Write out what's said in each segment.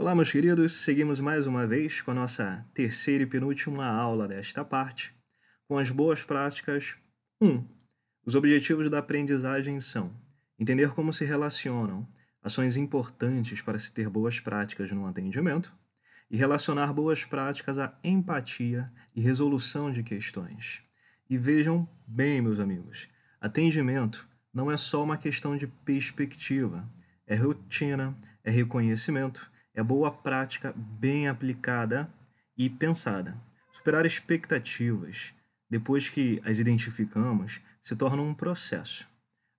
Olá, meus queridos, seguimos mais uma vez com a nossa terceira e penúltima aula desta parte, com as boas práticas 1. Os objetivos da aprendizagem são entender como se relacionam ações importantes para se ter boas práticas no atendimento e relacionar boas práticas à empatia e resolução de questões. E vejam bem, meus amigos, atendimento não é só uma questão de perspectiva, é rotina, é reconhecimento é boa prática bem aplicada e pensada. Superar expectativas, depois que as identificamos, se torna um processo,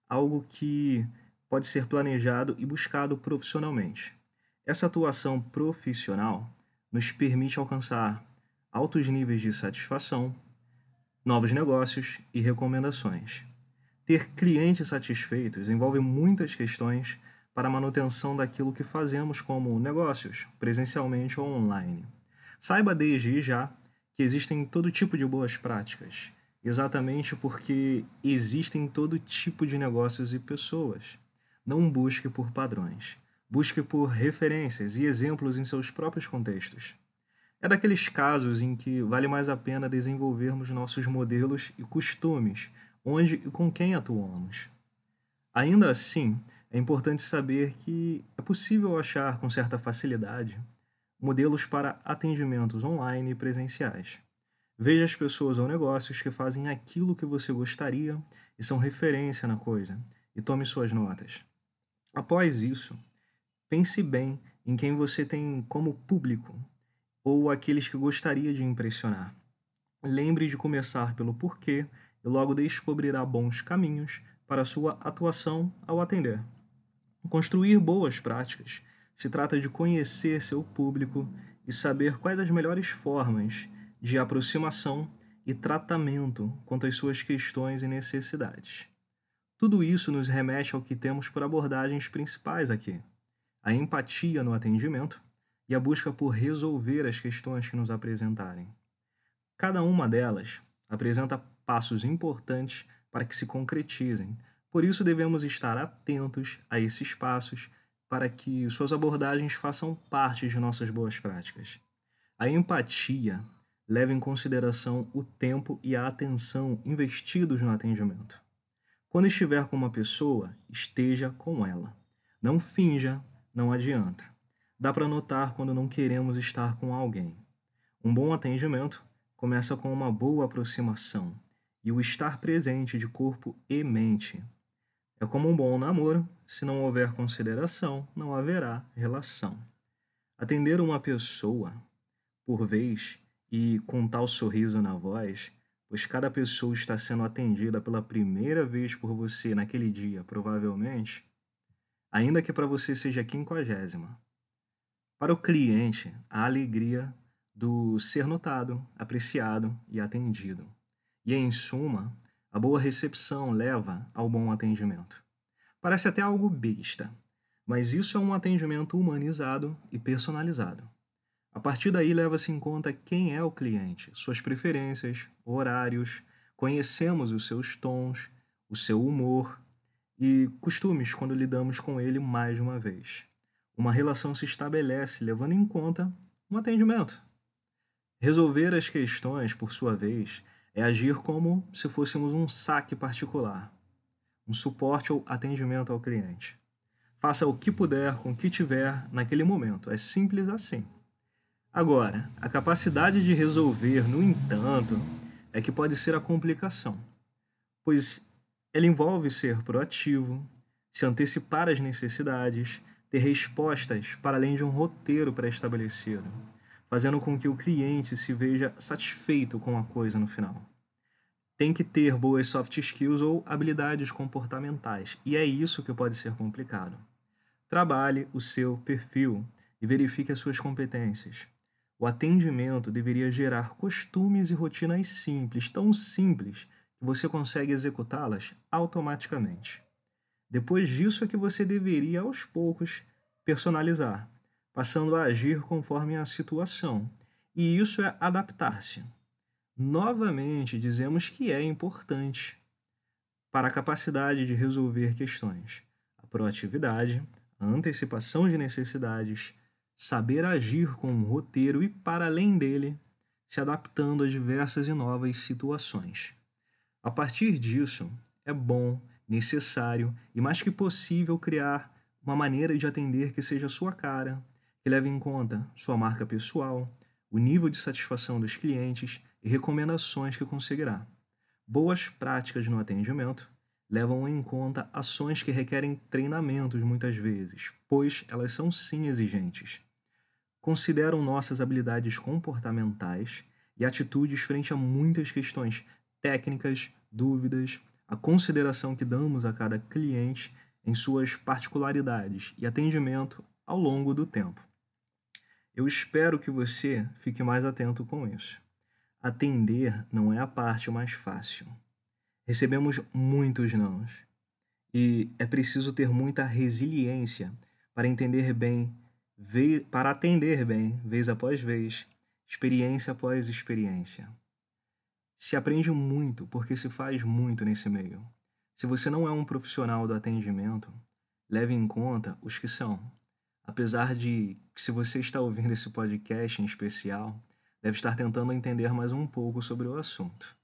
algo que pode ser planejado e buscado profissionalmente. Essa atuação profissional nos permite alcançar altos níveis de satisfação, novos negócios e recomendações. Ter clientes satisfeitos envolve muitas questões para a manutenção daquilo que fazemos como negócios, presencialmente ou online. Saiba desde já que existem todo tipo de boas práticas, exatamente porque existem todo tipo de negócios e pessoas. Não busque por padrões, busque por referências e exemplos em seus próprios contextos. É daqueles casos em que vale mais a pena desenvolvermos nossos modelos e costumes, onde e com quem atuamos. Ainda assim, é importante saber que é possível achar com certa facilidade modelos para atendimentos online e presenciais. Veja as pessoas ou negócios que fazem aquilo que você gostaria e são referência na coisa, e tome suas notas. Após isso, pense bem em quem você tem como público ou aqueles que gostaria de impressionar. Lembre de começar pelo porquê e logo descobrirá bons caminhos para sua atuação ao atender. Construir boas práticas se trata de conhecer seu público e saber quais as melhores formas de aproximação e tratamento quanto às suas questões e necessidades. Tudo isso nos remete ao que temos por abordagens principais aqui: a empatia no atendimento e a busca por resolver as questões que nos apresentarem. Cada uma delas apresenta passos importantes para que se concretizem, por isso, devemos estar atentos a esses passos para que suas abordagens façam parte de nossas boas práticas. A empatia leva em consideração o tempo e a atenção investidos no atendimento. Quando estiver com uma pessoa, esteja com ela. Não finja, não adianta. Dá para notar quando não queremos estar com alguém. Um bom atendimento começa com uma boa aproximação e o estar presente de corpo e mente. É como um bom namoro, se não houver consideração, não haverá relação. Atender uma pessoa por vez e com tal sorriso na voz, pois cada pessoa está sendo atendida pela primeira vez por você naquele dia, provavelmente, ainda que para você seja quinquagésima. Para o cliente, a alegria do ser notado, apreciado e atendido. E em suma, a boa recepção leva ao bom atendimento. Parece até algo besta, mas isso é um atendimento humanizado e personalizado. A partir daí leva-se em conta quem é o cliente, suas preferências, horários, conhecemos os seus tons, o seu humor e costumes quando lidamos com ele mais de uma vez. Uma relação se estabelece levando em conta um atendimento. Resolver as questões, por sua vez, é agir como se fôssemos um saque particular, um suporte ou atendimento ao cliente. Faça o que puder com o que tiver naquele momento. É simples assim. Agora, a capacidade de resolver, no entanto, é que pode ser a complicação, pois ela envolve ser proativo, se antecipar às necessidades, ter respostas para além de um roteiro pré-estabelecido fazendo com que o cliente se veja satisfeito com a coisa no final. Tem que ter boas soft skills ou habilidades comportamentais, e é isso que pode ser complicado. Trabalhe o seu perfil e verifique as suas competências. O atendimento deveria gerar costumes e rotinas simples, tão simples que você consegue executá-las automaticamente. Depois disso é que você deveria, aos poucos, personalizar, passando a agir conforme a situação. E isso é adaptar-se. Novamente, dizemos que é importante para a capacidade de resolver questões. A proatividade, a antecipação de necessidades saber agir com um roteiro e, para além dele, se adaptando a diversas e novas situações. A partir disso, é bom, necessário e mais que possível criar uma maneira de atender que seja sua cara, que leve em conta sua marca pessoal, o nível de satisfação dos clientes e recomendações que conseguirá. Boas práticas no atendimento levam em conta ações que requerem treinamentos muitas vezes, pois elas são sim exigentes. Consideram nossas habilidades comportamentais e atitudes frente a muitas questões técnicas, dúvidas, a consideração que damos a cada cliente em suas particularidades e atendimento ao longo do tempo. Eu espero que você fique mais atento com isso. Atender não é a parte mais fácil. Recebemos muitos nãos e é preciso ter muita resiliência para entender bem, para atender bem, vez após vez, experiência após experiência. Se aprende muito porque se faz muito nesse meio. Se você não é um profissional do atendimento, leve em conta os que são. Apesar de que, se você está ouvindo esse podcast em especial, deve estar tentando entender mais um pouco sobre o assunto.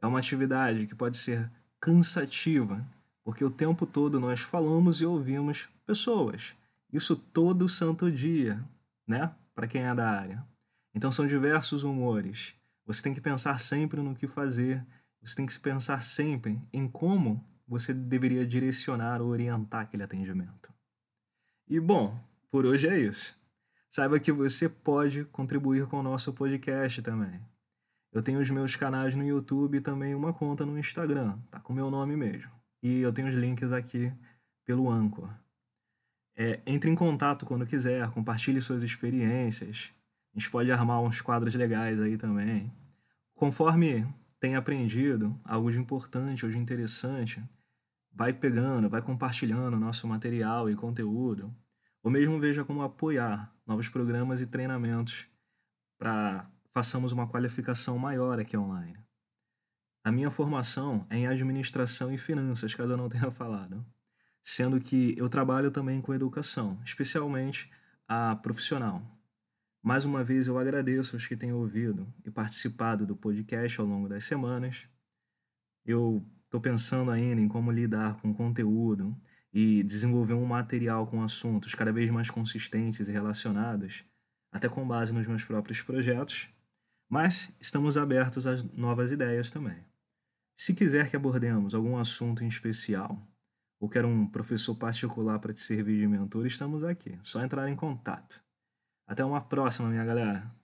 É uma atividade que pode ser cansativa, porque o tempo todo nós falamos e ouvimos pessoas. Isso todo santo dia, né? Para quem é da área. Então são diversos humores. Você tem que pensar sempre no que fazer, você tem que pensar sempre em como você deveria direcionar ou orientar aquele atendimento. E bom, por hoje é isso. Saiba que você pode contribuir com o nosso podcast também. Eu tenho os meus canais no YouTube e também uma conta no Instagram, tá com meu nome mesmo. E eu tenho os links aqui pelo Anchor. É, entre em contato quando quiser, compartilhe suas experiências. A gente pode armar uns quadros legais aí também. Conforme tem aprendido algo de importante ou de interessante, vai pegando, vai compartilhando nosso material e conteúdo, ou mesmo veja como apoiar novos programas e treinamentos para façamos uma qualificação maior aqui online. A minha formação é em administração e finanças, caso eu não tenha falado, sendo que eu trabalho também com educação, especialmente a profissional. Mais uma vez eu agradeço aos que têm ouvido e participado do podcast ao longo das semanas. Eu estou pensando ainda em como lidar com conteúdo e desenvolver um material com assuntos cada vez mais consistentes e relacionados, até com base nos meus próprios projetos mas estamos abertos a novas ideias também. Se quiser que abordemos algum assunto em especial, ou quer um professor particular para te servir de mentor, estamos aqui. Só entrar em contato. Até uma próxima, minha galera.